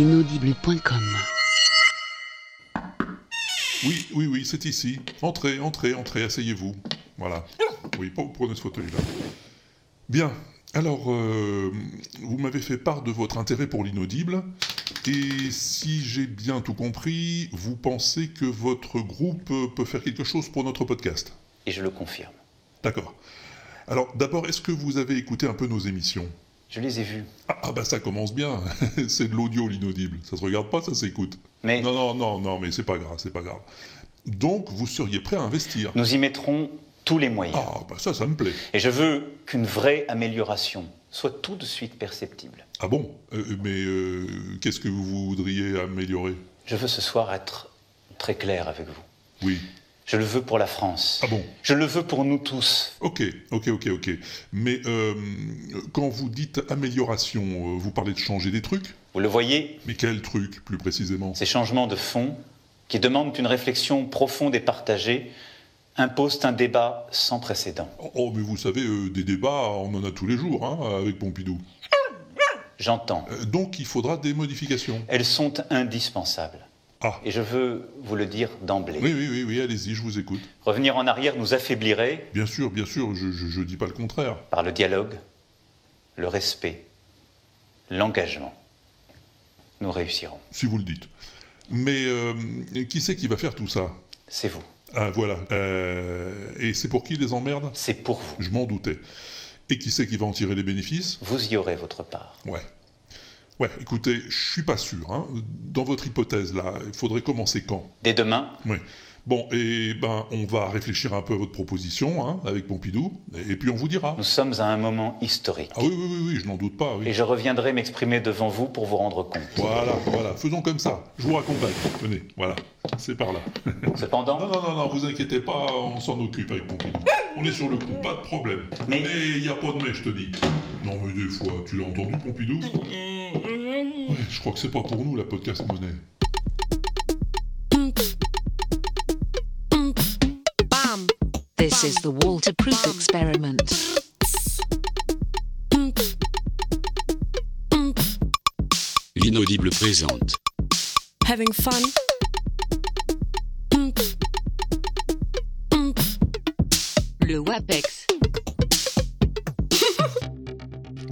inaudible.com. Oui, oui, oui, c'est ici. Entrez, entrez, entrez, asseyez-vous. Voilà. Oui, prenez ce fauteuil-là. Bien. Alors, euh, vous m'avez fait part de votre intérêt pour l'inaudible. Et si j'ai bien tout compris, vous pensez que votre groupe peut faire quelque chose pour notre podcast? Et je le confirme. D'accord. Alors, d'abord, est-ce que vous avez écouté un peu nos émissions? Je les ai vues. Ah, ah bah ça commence bien. c'est de l'audio, l'inaudible. Ça se regarde pas, ça s'écoute. Mais... Non, non, non, non, mais c'est pas grave, c'est pas grave. Donc, vous seriez prêt à investir Nous y mettrons tous les moyens. Ah, bah ça, ça me plaît. Et je veux qu'une vraie amélioration soit tout de suite perceptible. Ah bon? Euh, Mais euh, qu'est-ce que vous voudriez améliorer? Je veux ce soir être très clair avec vous. Oui. Je le veux pour la France. Ah bon? Je le veux pour nous tous. Ok, ok, ok, ok. Mais euh, quand vous dites amélioration, euh, vous parlez de changer des trucs? Vous le voyez, Mais quel truc, plus précisément? Ces changements de fond qui demandent une réflexion profonde et partagée imposent un débat sans précédent. Oh, Oh, mais vous savez, euh, des débats, on en a tous les jours, hein, avec Pompidou. J'entends. Euh, donc, il faudra des modifications. Elles sont indispensables. Ah, Et je veux vous le dire d'emblée. oui, oui, oui, oui, allez-y, je vous écoute. Revenir en arrière nous affaiblirait Bien sûr, bien sûr, je, je dis pas le contraire. par le dialogue, le respect, l'engagement. Nous réussirons. Si vous le dites. Mais euh, qui c'est qui va faire tout ça? C'est vous. Ah, voilà. Euh, et c'est pour qui les emmerdes? C'est pour vous. Je m'en doutais. Et qui c'est qui va en tirer les bénéfices? Vous y aurez votre part. Ouais. Ouais, écoutez, je suis pas sûr. Hein. Dans votre hypothèse, là, il faudrait commencer quand? Dès demain, Oui. Bon, et ben, on va réfléchir un peu à votre proposition, hein, avec Pompidou, et puis on vous dira. nous sommes à un moment historique. Ah oui, oui, oui, oui, je n'en doute pas, Et je reviendrai m'exprimer devant vous pour vous rendre compte. Voilà, voilà, faisons comme ça. Je vous raccompagne. Venez, voilà, c'est par là. Non, Cependant, non, non, non, vous inquiétez pas, on s'en occupe avec Pompidou. On est sur le coup, pas de problème. Mais- Mais il n'y a pas de mais, je te dis. Non, mais des fois, tu l'as entendu, Pompidou? Ouais, je crois que c'est pas pour nous, la podcast monnaie. Bam! This is the Walter-proof experiment. L'inaudible présente. having fun. Le WAPEX.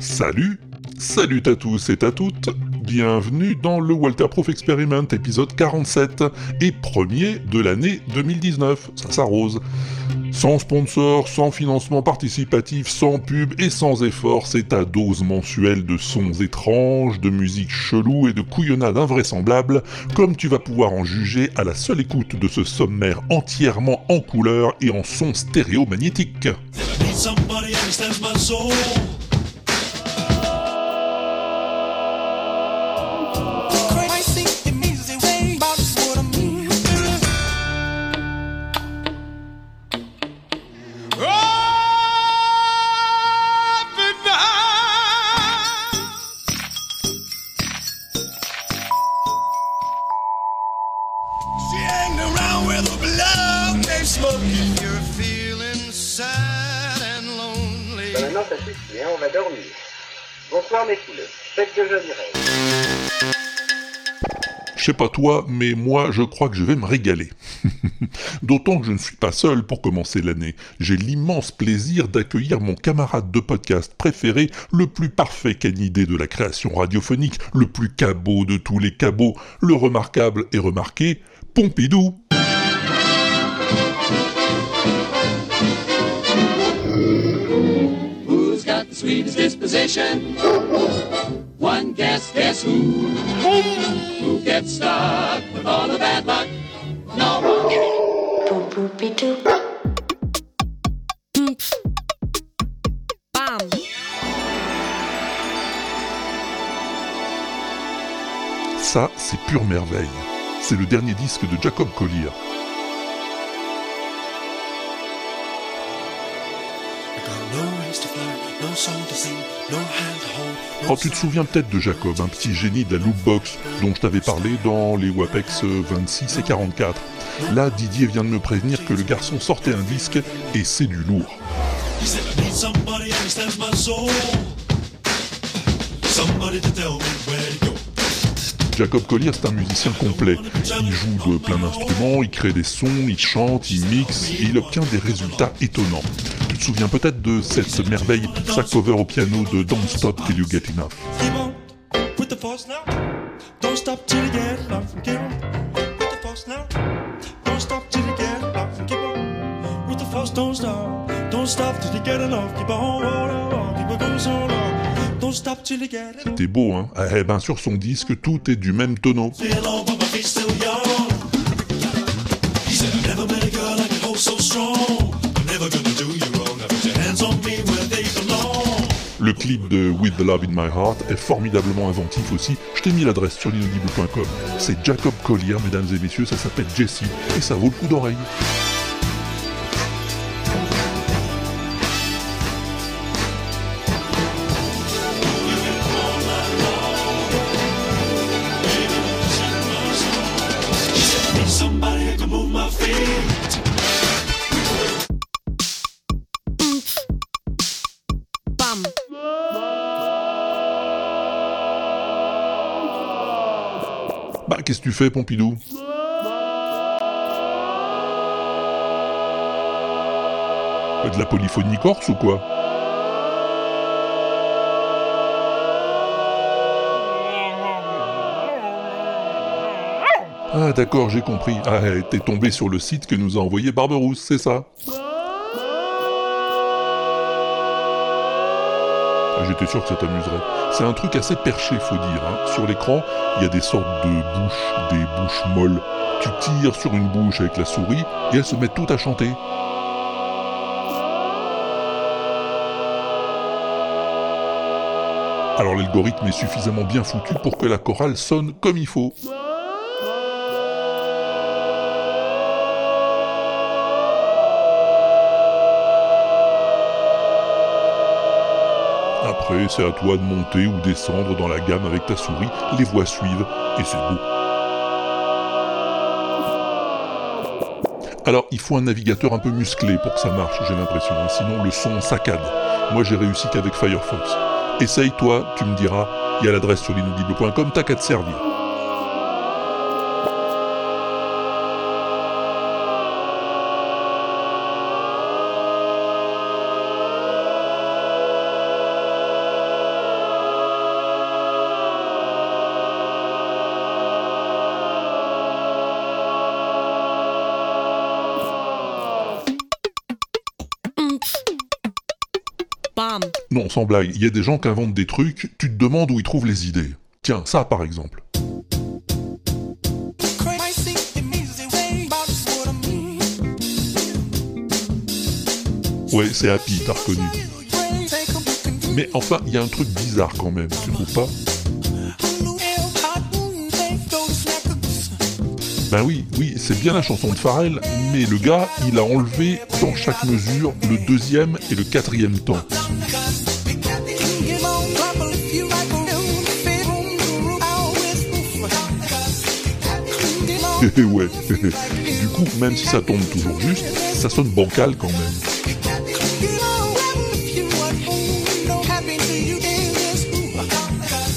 Salut Salut à tous et à toutes Bienvenue dans le Walter Proof Experiment épisode 47 et premier de l'année 2019. Ça s'arrose. Sans sponsor, sans financement participatif, sans pub et sans effort, c'est ta dose mensuelle de sons étranges, de musique chelou et de couillonnade invraisemblable, comme tu vas pouvoir en juger à la seule écoute de ce sommaire entièrement en couleur et en son stéréomagnétique. Need smoking. You're feeling sad and lonely. Bah maintenant ça suffit, hein, on va dormir. Bonsoir mes faites de jolis rêves. Je sais pas toi, mais moi je crois que je vais me régaler. D'autant que je ne suis pas seul pour commencer l'année. J'ai l'immense plaisir d'accueillir mon camarade de podcast préféré, le plus parfait canidé de la création radiophonique, le plus cabot de tous les cabots, le remarquable et remarqué, Pompidou. Disposition? One guess, guess who? Who gets stuck with all the bad luck? No one. Bam! Ça, c'est pure merveille. C'est le dernier disque de Jacob Collier. I got no to fly, Oh, tu te souviens peut-être de Jacob, un petit génie de la loopbox dont je t'avais parlé dans les WAPEX 26 et 44. Là, Didier vient de me prévenir que le garçon sortait un disque et c'est du lourd. Jacob Collier, c'est un musicien complet. Il joue de plein d'instruments, il crée des sons, il chante, il mixe et il obtient des résultats étonnants. Tu te souviens peut-être de cette merveille sa cover au piano de Don't Stop Till You Get Enough. C'était beau, hein Eh ben sur son disque, tout est du même tonneau. Le clip de With the Love in My Heart est formidablement inventif aussi. Je t'ai mis l'adresse sur l'inaudible.com. C'est Jacob Collier, mesdames et messieurs, ça s'appelle Jessie, et ça vaut le coup d'oreille. Pompidou De la polyphonie corse ou quoi Ah d'accord, j'ai compris. Ah, t'es tombé sur le site que nous a envoyé Barberousse, c'est ça Ah, J'étais sûr que ça t'amuserait. C'est un truc assez perché, faut dire. hein. Sur l'écran, il y a des sortes de bouches, des bouches molles. Tu tires sur une bouche avec la souris et elles se mettent toutes à chanter. Alors l'algorithme est suffisamment bien foutu pour que la chorale sonne comme il faut. Après, c'est à toi de monter ou descendre dans la gamme avec ta souris, les voix suivent, et c'est beau. Alors, il faut un navigateur un peu musclé pour que ça marche, j'ai l'impression, hein, sinon le son saccade. Moi, j'ai réussi qu'avec Firefox. Essaye, toi, tu me diras, il y a l'adresse sur l'inaudible.com, t'as qu'à te servir. Sans blague, il y a des gens qui inventent des trucs, tu te demandes où ils trouvent les idées. Tiens, ça par exemple. Ouais, c'est Happy, t'as reconnu. Mais enfin, il y a un truc bizarre quand même, tu trouves pas? Ben oui, oui, c'est bien la chanson de Pharrell, mais le gars, il a enlevé dans chaque mesure le deuxième et le quatrième temps. ouais. Du coup, même si ça tombe toujours juste, ça sonne bancal quand même.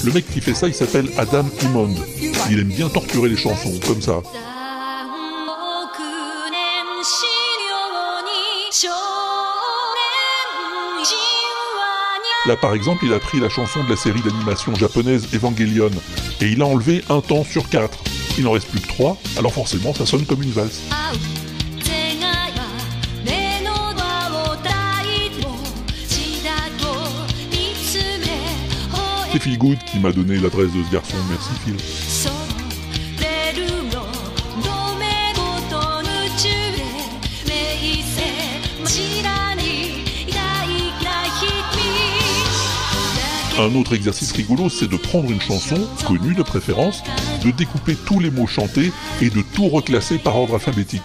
Le mec qui fait ça, il s'appelle Adam Immond. Il aime bien torturer les chansons, comme ça. Là, par exemple, il a pris la chanson de la série d'animation japonaise Evangelion, et il a enlevé un temps sur quatre. Il n'en reste plus que trois, alors forcément, ça sonne comme une valse. C'est Phil Good qui m'a donné l'adresse de ce garçon, merci Phil. Un autre exercice rigolo, c'est de prendre une chanson, connue de préférence, de découper tous les mots chantés et de tout reclasser par ordre alphabétique.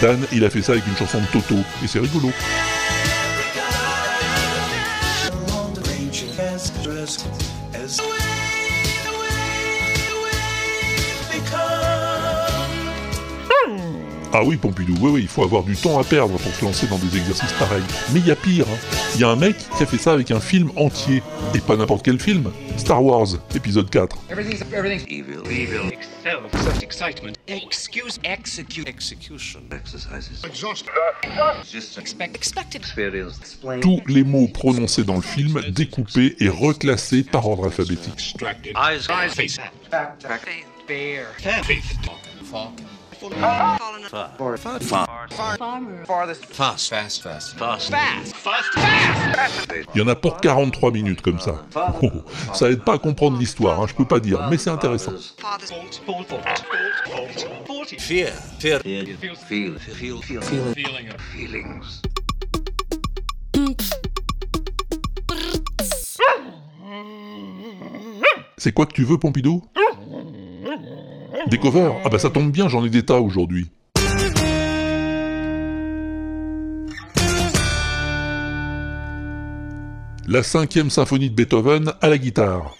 Dan, il a fait ça avec une chanson de Toto, et c'est rigolo. Ah oui, Pompidou, oui, oui, il faut avoir du temps à perdre pour se lancer dans des exercices pareils. Mais il y a pire, hein. il y a un mec qui a fait ça avec un film entier. Et pas n'importe quel film, Star Wars, épisode 4. Everything's everything's evil. Evil. Excel. Excitement. Excuse. Execute. Execution. Exercises. Exhaust. Just expect. Expected. Experience. Explain. Tous les mots prononcés dans le film découpés et reclassés par ordre alphabétique. Eyes. Eyes. Face. Fact. Fact. Bear. Faith. Falcon. Il y en a pour 43 minutes comme ça. Ça aide pas à comprendre l'histoire, hein, je peux pas dire, mais c'est intéressant. C'est quoi que tu veux, Pompidou? Des covers Ah bah ça tombe bien, j'en ai des tas aujourd'hui. La cinquième symphonie de Beethoven à la guitare.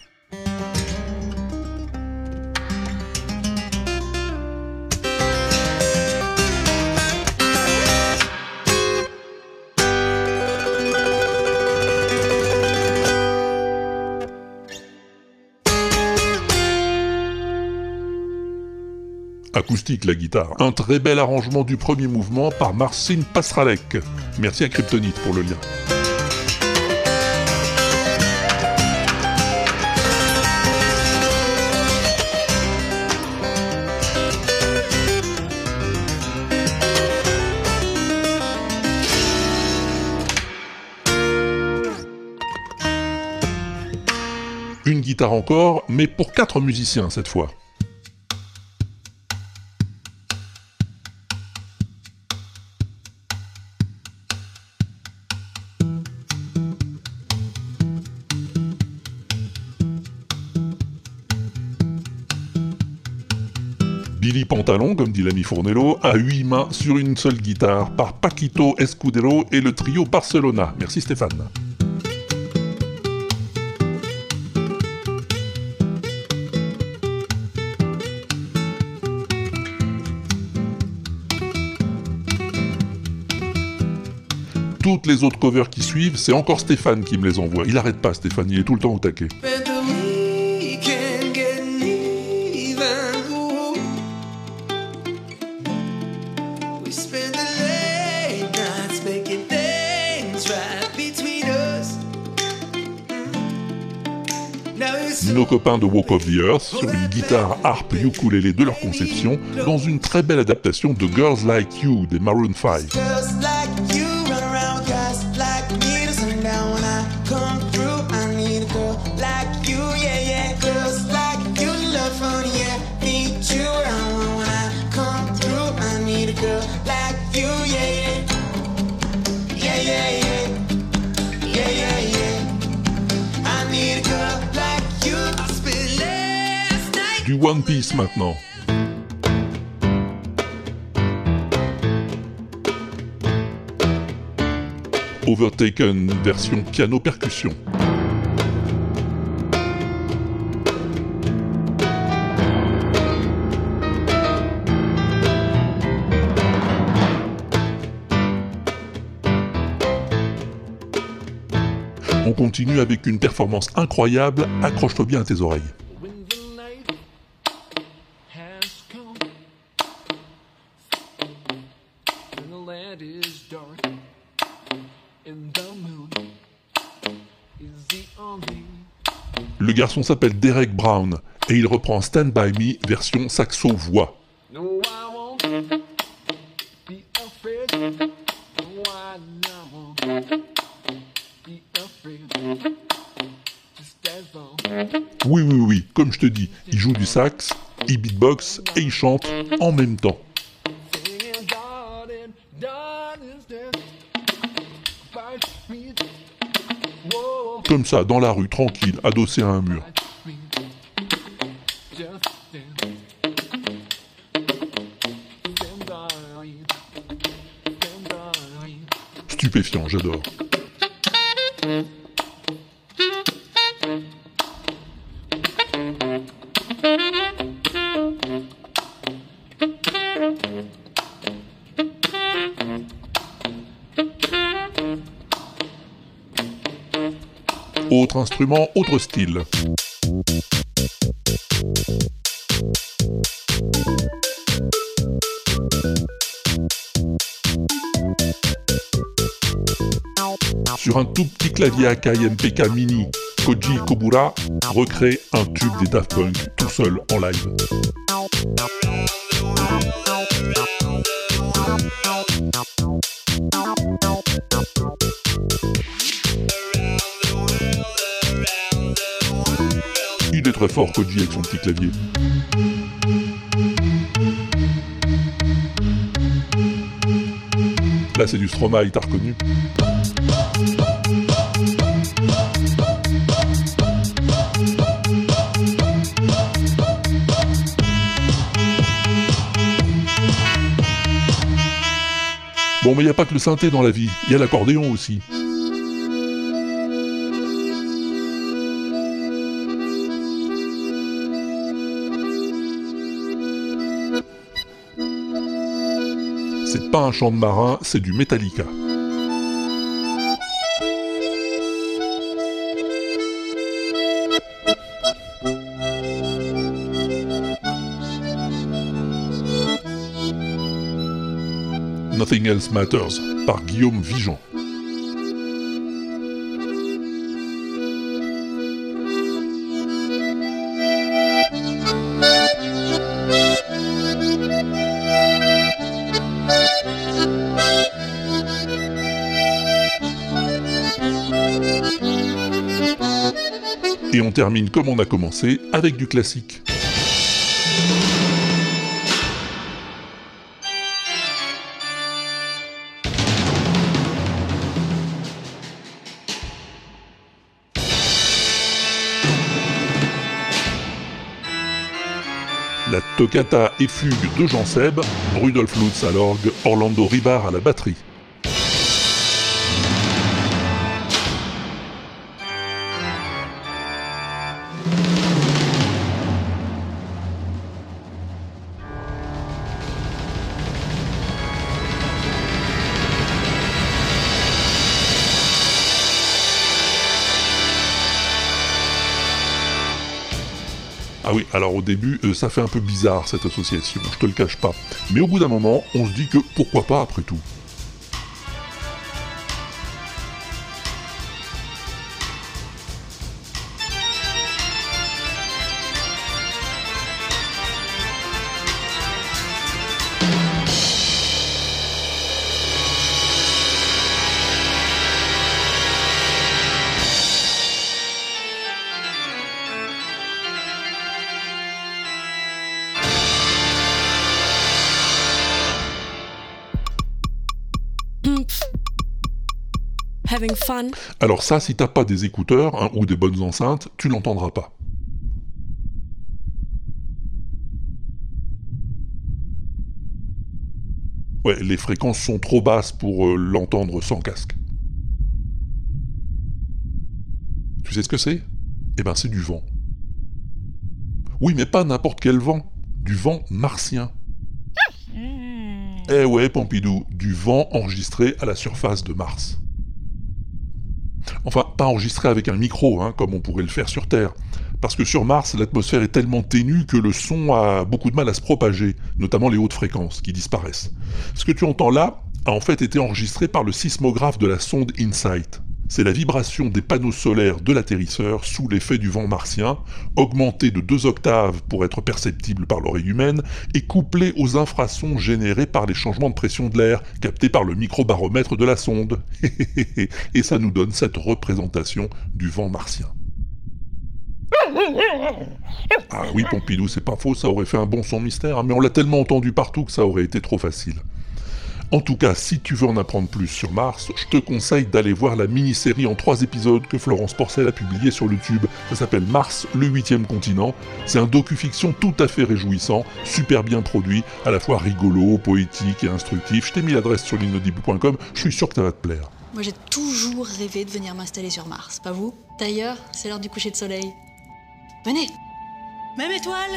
Acoustique la guitare. Un très bel arrangement du premier mouvement par Marcin Pasralek. Merci à Kryptonite pour le lien. Une guitare encore, mais pour quatre musiciens cette fois. Billy Pantalon, comme dit l'ami Fournello, à huit mains sur une seule guitare par Paquito Escudero et le trio Barcelona. Merci Stéphane. Toutes les autres covers qui suivent, c'est encore Stéphane qui me les envoie. Il arrête pas Stéphane, il est tout le temps au taquet. Copains de Walk of the Earth sur une guitare harpe ukulélé de leur conception dans une très belle adaptation de Girls Like You des Maroon 5. One Piece maintenant. Overtaken version piano-percussion. On continue avec une performance incroyable, accroche-toi bien à tes oreilles. Le garçon s'appelle Derek Brown et il reprend Stand By Me version saxo-voix. Oui, oui, oui, comme je te dis, il joue du sax, il beatbox et il chante en même temps. Comme ça, dans la rue, tranquille, adossé à un mur. fight me. Autre instrument, autre style. Sur un tout petit clavier Akai MPK Mini, Koji Kobura recrée un tube des Daft Punk tout seul en live. Très fort Koji avec son petit clavier. Là c'est du Stromae, t'as reconnu Bon, mais il n'y a pas que le synthé dans la vie, il y a l'accordéon aussi. Pas un chant de marin, c'est du Metallica. Nothing Else Matters par Guillaume Vigeant. Termine comme on a commencé avec du classique. La toccata et fugue de Jean Seb, Rudolf Lutz à l'orgue, Orlando Ribar à la batterie. Au début, euh, ça fait un peu bizarre cette association, je te le cache pas. Mais au bout d'un moment, on se dit que pourquoi pas après tout. Alors ça, si t'as pas des écouteurs hein, ou des bonnes enceintes, tu l'entendras pas. Ouais, les fréquences sont trop basses pour euh, l'entendre sans casque. Tu sais ce que c'est? Eh ben c'est du vent. Oui, mais pas n'importe quel vent. Du vent martien. Eh ouais, Pompidou, du vent enregistré à la surface de Mars. Enfin, pas enregistré avec un micro, hein, comme on pourrait le faire sur Terre. Parce que sur Mars, l'atmosphère est tellement ténue que le son a beaucoup de mal à se propager, notamment les hautes fréquences qui disparaissent. Ce que tu entends là a en fait été enregistré par le sismographe de la sonde InSight. C'est la vibration des panneaux solaires de l'atterrisseur sous l'effet du vent martien, augmentée de deux octaves pour être perceptible par l'oreille humaine, et couplée aux infrasons générés par les changements de pression de l'air captés par le microbaromètre de la sonde. et ça nous donne cette représentation du vent martien. Ah oui, Pompidou, c'est pas faux, ça aurait fait un bon son mystère, hein, mais on l'a tellement entendu partout que ça aurait été trop facile. En tout cas, si tu veux en apprendre plus sur Mars, je te conseille d'aller voir la mini-série en trois épisodes que Florence Porcel a publiée sur YouTube. Ça s'appelle Mars, le huitième continent. C'est un docu-fiction tout à fait réjouissant, super bien produit, à la fois rigolo, poétique et instructif. Je t'ai mis l'adresse sur l'inaudible.com, je suis sûr que ça va te plaire. Moi, j'ai toujours rêvé de venir m'installer sur Mars, pas vous D'ailleurs, c'est l'heure du coucher de soleil. Venez Même étoile,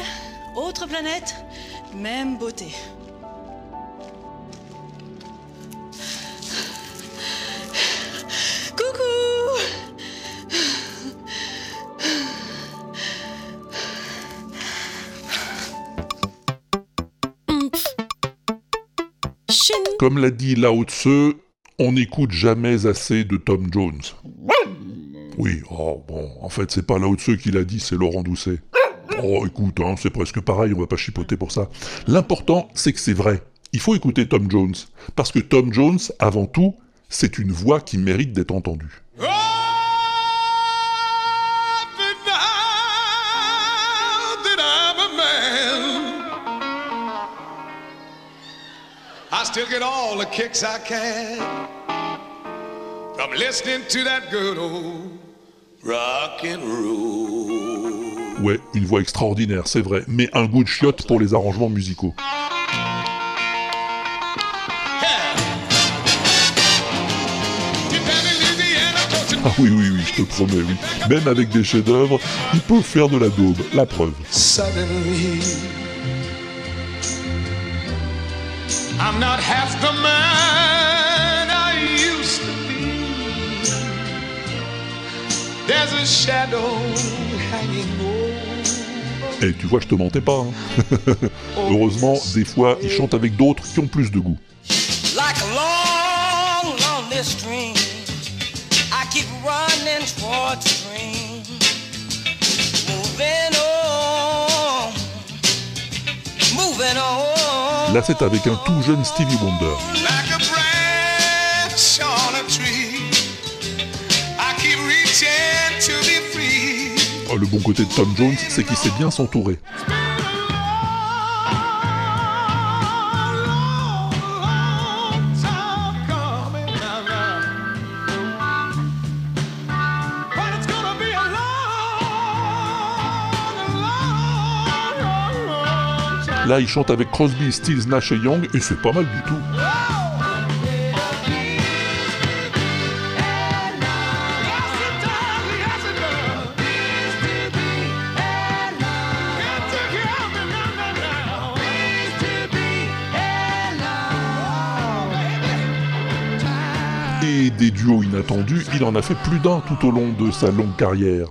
autre planète, même beauté. Coucou Comme l'a dit Lao Tse, on n'écoute jamais assez de Tom Jones. Oui, oh bon, en fait c'est pas Lao Tse qui l'a dit, c'est Laurent Doucet. Oh écoute, hein, c'est presque pareil, on va pas chipoter pour ça. L'important c'est que c'est vrai. Il faut écouter Tom Jones. Parce que Tom Jones, avant tout, c'est une voix qui mérite d'être entendue. that I'm a man. I still get all the kicks I can from listening to that good old rock and roll. Ouais, une voix extraordinaire, c'est vrai, mais un goût de chiotte pour les arrangements musicaux. Ah oui, oui, oui, je te promets, oui. Même avec des chefs-d'œuvre, ils peuvent faire de la daube, la preuve. Suddenly, I'm not half the man I used to be. There's a shadow hanging over. Et tu vois, je te mentais pas. hein. Heureusement, des fois, ils chantent avec d'autres qui ont plus de goût. Moving on, moving on. Là, c'est avec un tout jeune Stevie Wonder. Like a branch on a tree, I keep reaching to be free. Oh, le bon côté de Tom Jones, c'est qu'il sait bien s'entourer. Là, il chante avec Crosby, Stills, Nash et Young, et c'est pas mal du tout. Et des duos inattendus, il en a fait plus d'un tout au long de sa longue carrière.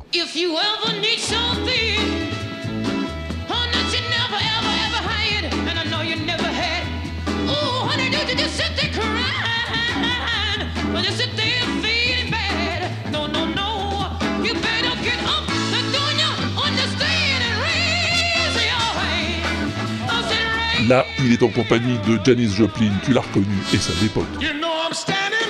Là, il est en compagnie de Janis Joplin, tu l'as reconnu, et. You know I'm standing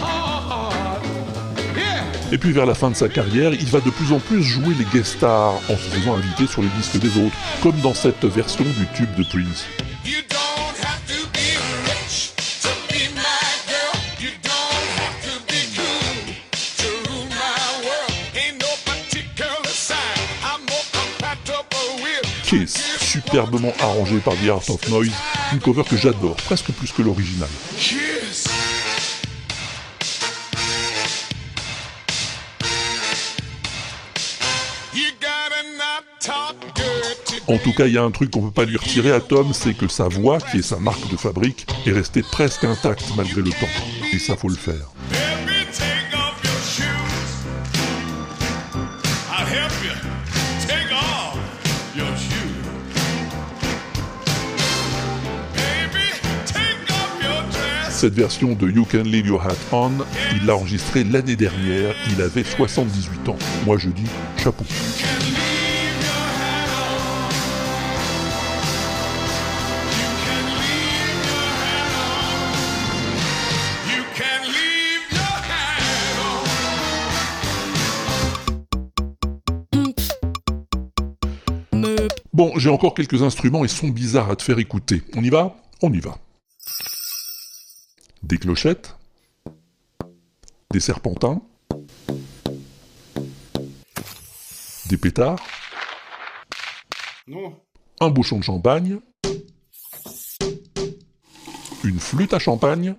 heart. Yeah. Et puis vers la fin de sa carrière, il va de plus en plus jouer les guest stars en se faisant inviter sur les disques des autres, comme dans cette version du tube de Prince. Superbement arrangé par The Art of Noise, une cover que j'adore, presque plus que l'original. En tout cas, il y a un truc qu'on peut pas lui retirer à Tom, c'est que sa voix, qui est sa marque de fabrique, est restée presque intacte malgré le temps. Et ça, faut le faire. Cette version de You Can Leave Your Hat On, il l'a enregistrée l'année dernière, il avait 78 ans. Moi je dis chapeau. Bon, j'ai encore quelques instruments et sons bizarres à te faire écouter. On y va? On y va. Des clochettes, des serpentins, des pétards, Non. un bouchon de champagne, une flûte à champagne,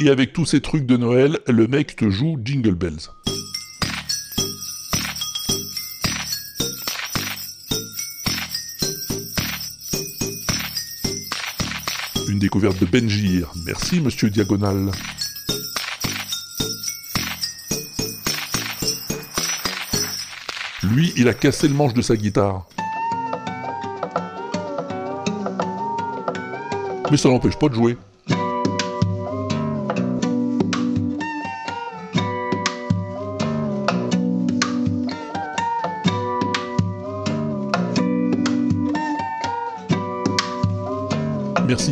et avec tous ces trucs de Noël, le mec te joue Jingle Bells. découverte de Benjir. Merci, monsieur Diagonal. Lui, il a cassé le manche de sa guitare. Mais ça n'empêche pas de jouer.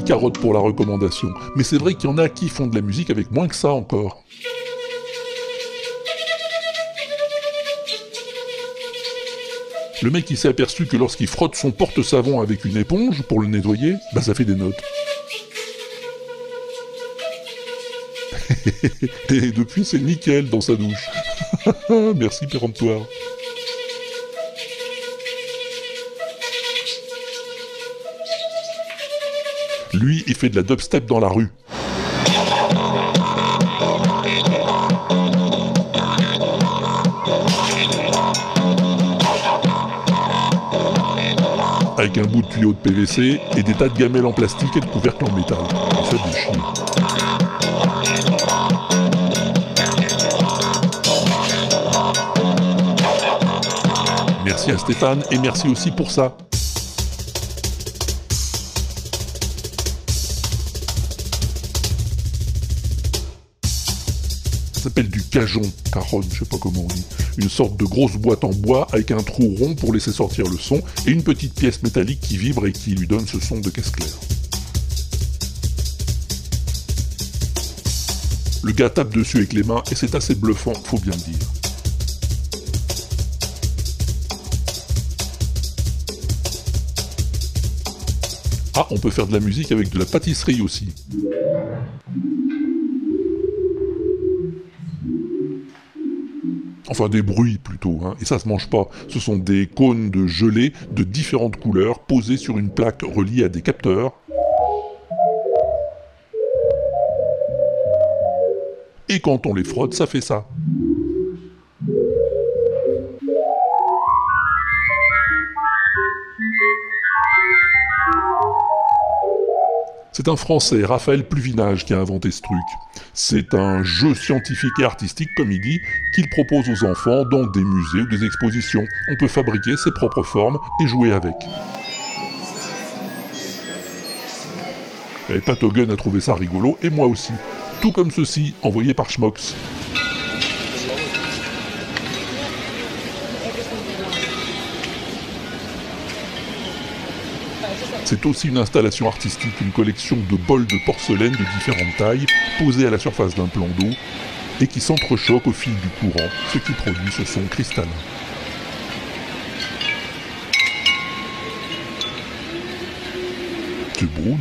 Carotte pour la recommandation. Mais c'est vrai qu'il y en a qui font de la musique avec moins que ça encore. Le mec il s'est aperçu que lorsqu'il frotte son porte-savon avec une éponge pour le nettoyer, bah ça fait des notes. Et depuis c'est nickel dans sa douche. Merci péremptoire. Lui, il fait de la dubstep dans la rue. Avec un bout de tuyau de PVC et des tas de gamelles en plastique et de couvercles en métal. Ça fait chier. Merci à Stéphane et merci aussi pour ça. Du cajon, caronne, je sais pas comment on dit. Une sorte de grosse boîte en bois avec un trou rond pour laisser sortir le son et une petite pièce métallique qui vibre et qui lui donne ce son de caisse claire. Le gars tape dessus avec les mains et c'est assez bluffant, faut bien le dire. Ah, on peut faire de la musique avec de la pâtisserie aussi. Enfin des bruits plutôt, hein. et ça se mange pas. Ce sont des cônes de gelée de différentes couleurs posés sur une plaque reliée à des capteurs. Et quand on les frotte, ça fait ça. C'est un Français, Raphaël Pluvinage, qui a inventé ce truc. C'est un jeu scientifique et artistique, comme il dit, qu'il propose aux enfants dans des musées ou des expositions. On peut fabriquer ses propres formes et jouer avec. Et Patogen a trouvé ça rigolo, et moi aussi. Tout comme ceci, envoyé par Schmox. C'est aussi une installation artistique, une collection de bols de porcelaine de différentes tailles, posés à la surface d'un plan d'eau, et qui s'entrechoquent au fil du courant, ce qui produit ce son cristallin. C'est beau, non?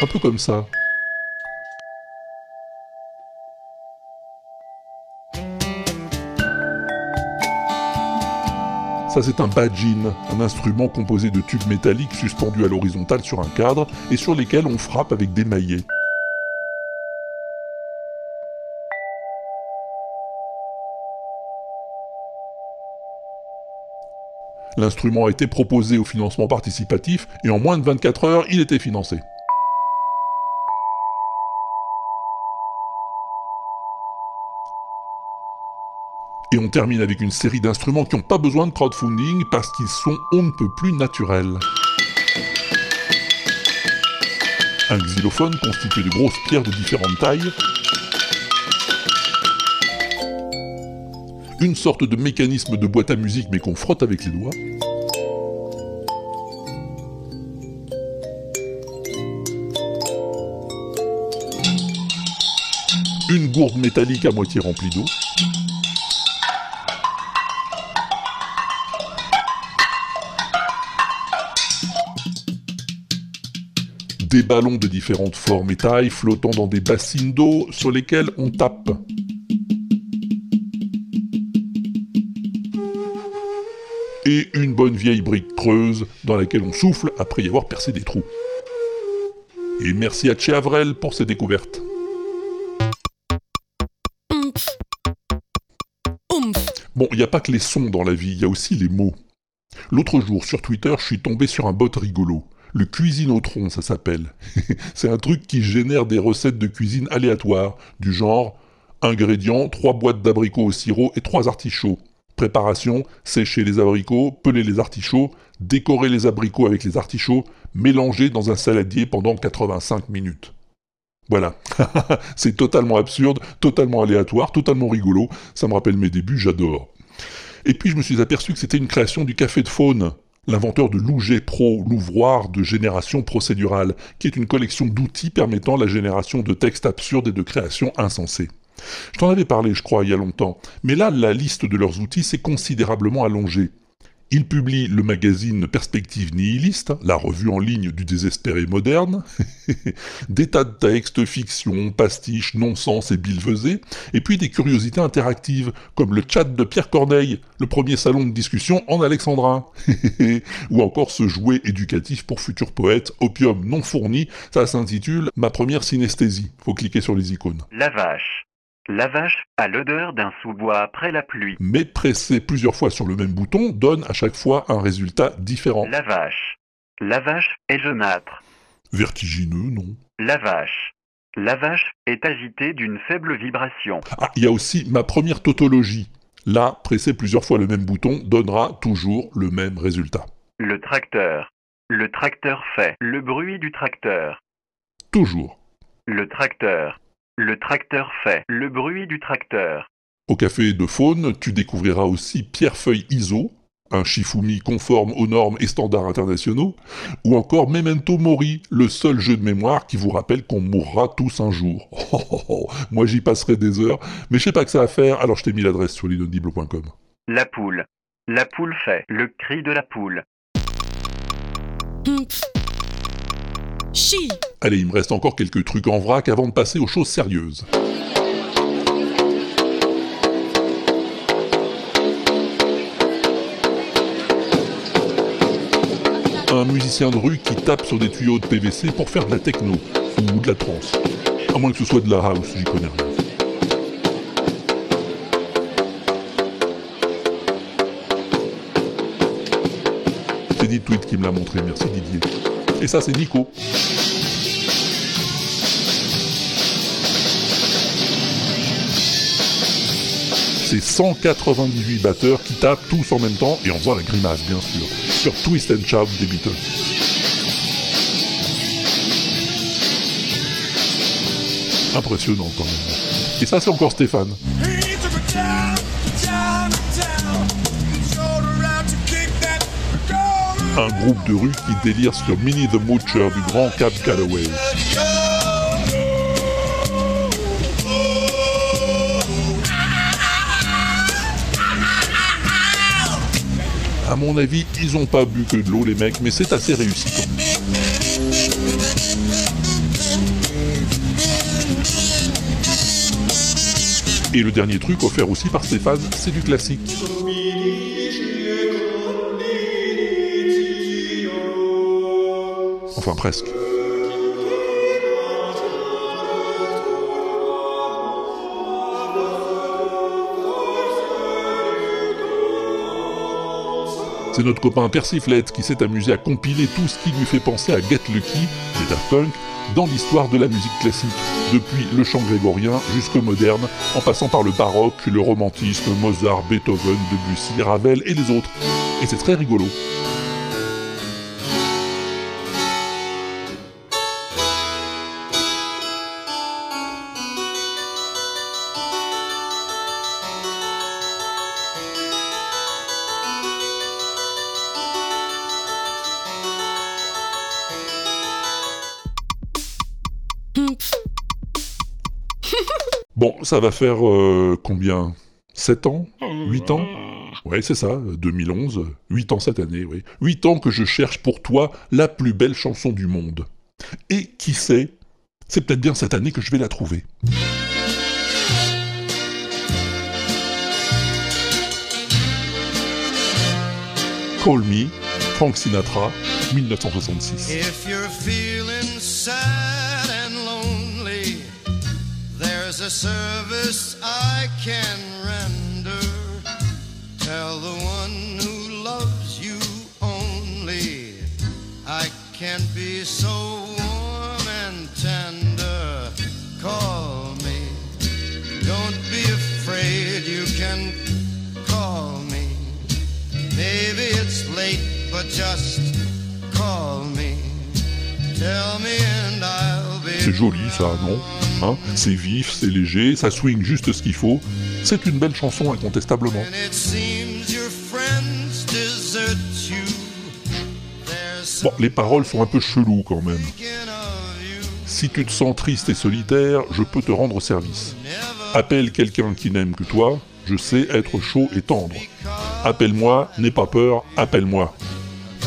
Un peu comme ça. Ça c'est un badjin, un instrument composé de tubes métalliques suspendus à l'horizontale sur un cadre et sur lesquels on frappe avec des maillets. L'instrument a été proposé au financement participatif et en moins de 24 heures, il était financé. Et on termine avec une série d'instruments qui n'ont pas besoin de crowdfunding parce qu'ils sont on ne peut plus naturels. Un xylophone constitué de grosses pierres de différentes tailles. Une sorte de mécanisme de boîte à musique mais qu'on frotte avec les doigts. Une gourde métallique à moitié remplie d'eau. Des ballons de différentes formes et tailles flottant dans des bassines d'eau sur lesquelles on tape. Et une bonne vieille brique creuse dans laquelle on souffle après y avoir percé des trous. Et merci à Che Avrel pour ses découvertes. Bon, il n'y a pas que les sons dans la vie, il y a aussi les mots. L'autre jour, sur Twitter, je suis tombé sur un bot rigolo. Le cuisinotron, ça s'appelle. c'est un truc qui génère des recettes de cuisine aléatoires, du genre ingrédients, trois boîtes d'abricots au sirop et trois artichauts. Préparation, sécher les abricots, peler les artichauts, décorer les abricots avec les artichauts, mélanger dans un saladier pendant 85 minutes. Voilà, c'est totalement absurde, totalement aléatoire, totalement rigolo, ça me rappelle mes débuts, j'adore. Et puis je me suis aperçu que c'était une création du Café de Faune, l'inventeur de l'Ouget Pro, l'ouvroir de génération procédurale, qui est une collection d'outils permettant la génération de textes absurdes et de créations insensées. Je t'en avais parlé, je crois, il y a longtemps, mais là, la liste de leurs outils s'est considérablement allongée. Ils publient le magazine Perspective Nihiliste, la revue en ligne du désespéré moderne, des tas de textes, fictions, pastiches, non-sens et bilvesés, et puis des curiosités interactives, comme le chat de Pierre Corneille, le premier salon de discussion en alexandrin, ou encore ce jouet éducatif pour futurs poètes, opium non fourni, ça s'intitule Ma première synesthésie. Faut cliquer sur les icônes. La vache. La vache a l'odeur d'un sous-bois après la pluie. Mais presser plusieurs fois sur le même bouton donne à chaque fois un résultat différent. La vache. La vache est jaunâtre. Vertigineux, non La vache. La vache est agitée d'une faible vibration. Ah, il y a aussi ma première tautologie. Là, presser plusieurs fois le même bouton donnera toujours le même résultat. Le tracteur. Le tracteur fait le bruit du tracteur. Toujours. Le tracteur. Le tracteur fait le bruit du tracteur. Au café de Faune, tu découvriras aussi Pierrefeuille ISO, un Shifumi conforme aux normes et standards internationaux, ou encore Memento Mori, le seul jeu de mémoire qui vous rappelle qu'on mourra tous un jour. Oh, oh, oh, moi j'y passerai des heures, mais je sais pas que ça à faire, alors je t'ai mis l'adresse sur l'inaudible.com. La poule. La poule fait le cri de la poule. Chi. Allez, il me reste encore quelques trucs en vrac avant de passer aux choses sérieuses. Un musicien de rue qui tape sur des tuyaux de PVC pour faire de la techno ou de la trance. À moins que ce soit de la house, j'y connais rien. C'est Dit Tweet qui me l'a montré, merci Didier. Et ça, c'est Nico. C'est 198 batteurs qui tapent tous en même temps et en faisant la grimace, bien sûr, sur Twist and Shout des Beatles. Impressionnant quand même. Et ça, c'est encore Stéphane. Un groupe de rue qui délire sur Minnie the Moocher du grand Cab Calloway. À mon avis, ils ont pas bu que de l'eau, les mecs, mais c'est assez réussi. Et le dernier truc offert aussi par Stéphane, c'est du classique. Enfin presque. C'est notre copain Persiflette qui s'est amusé à compiler tout ce qui lui fait penser à Get Lucky des Daft Punk dans l'histoire de la musique classique, depuis le chant grégorien jusqu'au moderne, en passant par le baroque, le romantisme, Mozart, Beethoven, Debussy, Ravel et les autres. Et c'est très rigolo. Ça va faire euh, combien? 7 ans? 8 ans? Ouais, c'est ça, 2011, 8 ans cette année, oui. 8 ans que je cherche pour toi la plus belle chanson du monde. Et qui sait, c'est peut-être bien cette année que je vais la trouver. Call Me, Frank Sinatra, 1966. If you're feeling sad a service I can render. Tell the one who loves you only I can't be so warm and tender. Call me. Don't be afraid, you can call me. Maybe it's late, but just call me. Tell me and I'll be. C'est joli ça, non? Hein C'est vif, c'est léger, ça swing juste ce qu'il faut. C'est une belle chanson incontestablement. Bon, les paroles sont un peu cheloues quand même. Si tu te sens triste et solitaire, je peux te rendre service. Appelle quelqu'un qui n'aime que toi, je sais être chaud et tendre. Appelle-moi, n'aie pas peur, appelle-moi.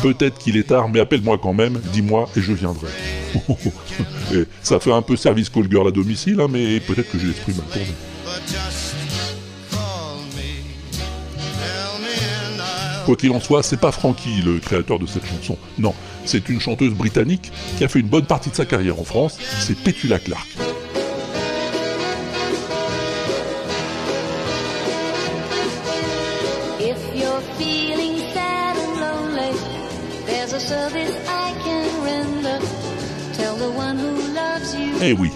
Peut-être qu'il est tard, mais appelle-moi quand même, dis-moi et je viendrai. Ça fait un peu service call girl à domicile, hein, mais peut-être que j'ai l'esprit mal tourné. Quoi qu'il en soit, c'est pas Frankie le créateur de cette chanson. Non, c'est une chanteuse britannique qui a fait une bonne partie de sa carrière en France, c'est Petula Clark. Eh oui,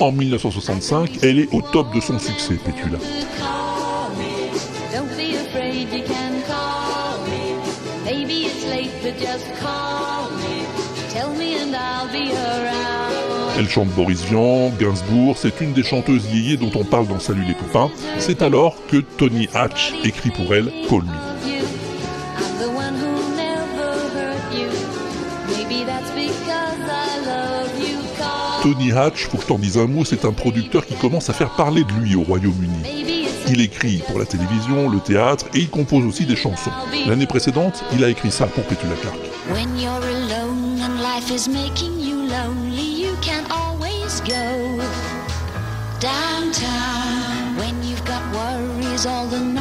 en 1965, elle est au top de son succès, around. Elle chante Boris Vian, Gainsbourg, c'est une des chanteuses yéyées dont on parle dans Salut les copains. C'est alors que Tony Hatch écrit pour elle Call Me. Tony Hatch, faut que t'en dise un mot, c'est un producteur qui commence à faire parler de lui au Royaume-Uni. Il écrit pour la télévision, le théâtre et il compose aussi des chansons. L'année précédente, il a écrit ça pour Petula Clark.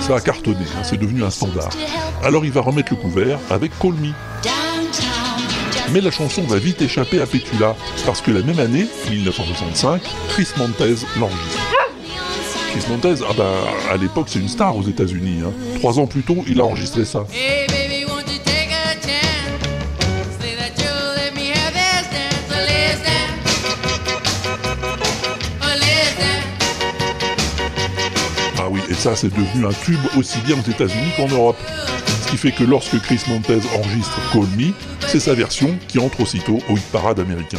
Ça a cartonné, hein, c'est devenu un standard. Alors il va remettre le couvert avec Call Me. Mais la chanson va vite échapper à Petula, parce que la même année, 1965, Chris Montez l'enregistre. Chris Montez, ah bah, à l'époque c'est une star aux États-Unis. hein. Trois ans plus tôt, il a enregistré ça. Ah oui, et ça c'est devenu un tube aussi bien aux États-Unis qu'en Europe. Ce qui fait que lorsque Chris Montez enregistre Call Me, c'est sa version qui entre aussitôt au hit parade américain.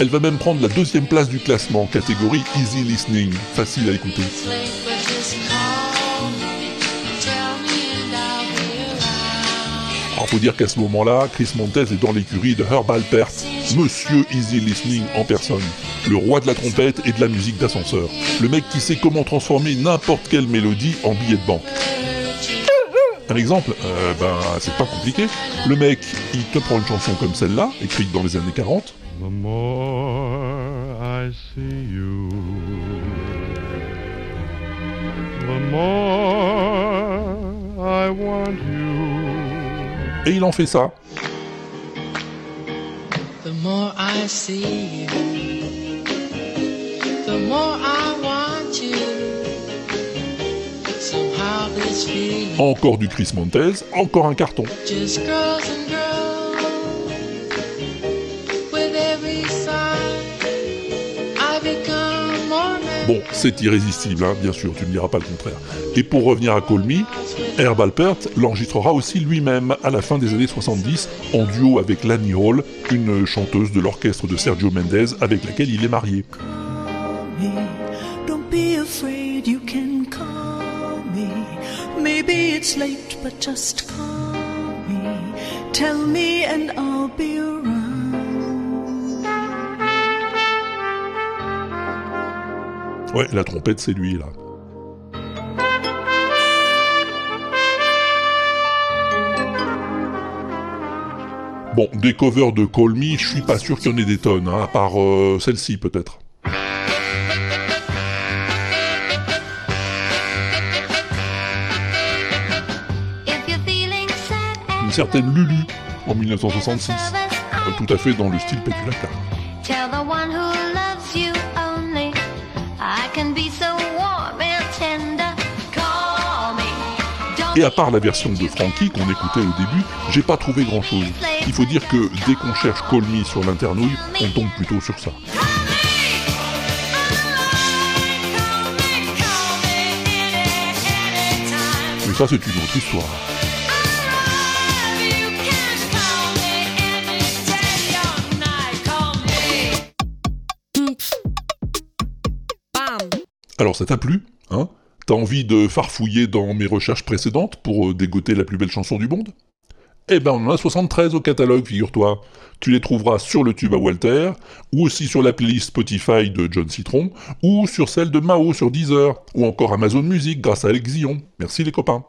Elle va même prendre la deuxième place du classement, catégorie Easy Listening, facile à écouter. Faut dire qu'à ce moment-là, Chris Montez est dans l'écurie de Herb Alpert, Monsieur Easy Listening en personne, le roi de la trompette et de la musique d'ascenseur, le mec qui sait comment transformer n'importe quelle mélodie en billet de banque. Un exemple, euh, ben c'est pas compliqué. Le mec, il te prend une chanson comme celle-là, écrite dans les années 40, The more I see you, the more I want you. Et il en fait ça. The more I see you, the more I want you. Somehow this feeling Encore du Chris Montez, encore un carton. just and. Bon, c'est irrésistible, hein, bien sûr, tu ne diras pas le contraire. Et pour revenir à Call Me, Herb Alpert l'enregistrera aussi lui-même à la fin des années 70 en duo avec Lani Hall, une chanteuse de l'orchestre de Sergio Mendes avec laquelle il est marié. Tell me and I'll be. Ouais, la trompette, c'est lui, là. Bon, des covers de Call Me, je suis pas sûr qu'il y en ait des tonnes, hein, à part euh, celle-ci peut-être. Une certaine Lulu, en 1966, euh, tout à fait dans le style Petula Et à part la version de Frankie qu'on écoutait au début, j'ai pas trouvé grand chose. Il faut dire que dès qu'on cherche Call Me sur l'internouille, on tombe plutôt sur ça. Mais ça, c'est une autre histoire. Alors ça t'a plu Hein? T'as envie de farfouiller dans mes recherches précédentes pour euh, dégoter la plus belle chanson du monde? Eh ben on en a 73 au catalogue, figure-toi. Tu les trouveras sur le tube à Walter, ou aussi sur la playlist Spotify de John Citron, ou sur celle de Mao sur Deezer, ou encore Amazon Music grâce à Alex Zion. Merci les copains.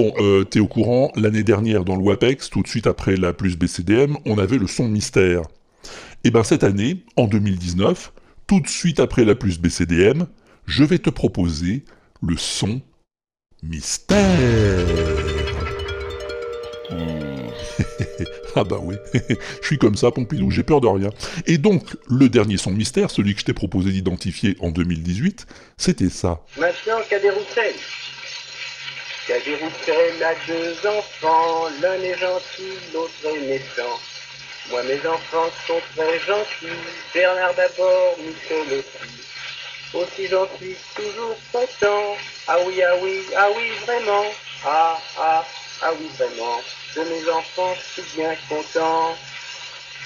Bon, euh, t'es au courant, l'année dernière dans le WAPEX, tout de suite après la plus BCDM, on avait le son mystère. Et ben cette année, en 2019, tout de suite après la plus BCDM, je vais te proposer le son mystère. ah bah oui, je suis comme ça, Pompidou, j'ai peur de rien. Et donc, le dernier son mystère, celui que je t'ai proposé d'identifier en 2018, c'était ça. Maintenant, Cadet Roussel. Cadet Roussel a deux enfants, l'un est gentil, l'autre est méchant. Moi, mes enfants sont très gentils, Bernard d'abord, Michel aussi. Aussi suis toujours content. Ah oui, ah oui, ah oui, vraiment. Ah, ah, ah oui, vraiment. De mes enfants, je suis bien content.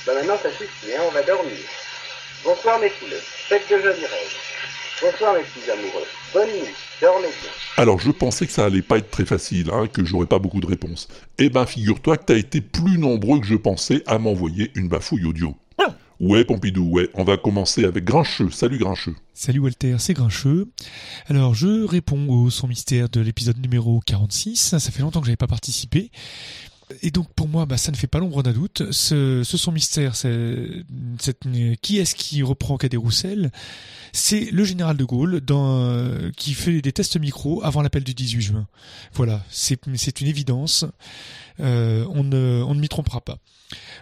Bah maintenant, ça suffit, hein, on va dormir. Bonsoir mes couleurs, faites de jolis rêves. Bonsoir mes petits amoureux, bonne nuit, dormez bien. Alors je pensais que ça allait pas être très facile, hein, que j'aurais pas beaucoup de réponses. Eh ben figure-toi que t'as été plus nombreux que je pensais à m'envoyer une bafouille audio. Ouais Pompidou, ouais, on va commencer avec Grincheux. Salut Grincheux. Salut Walter, c'est Grincheux. Alors je réponds au son mystère de l'épisode numéro 46, ça fait longtemps que j'avais pas participé. Et donc pour moi, bah, ça ne fait pas l'ombre d'un doute. Ce, ce son mystère, qui est-ce qui reprend Cadet Roussel? C'est le général de Gaulle qui fait des tests micro avant l'appel du 18 juin. Voilà, c'est une évidence. Euh, on ne m'y trompera pas.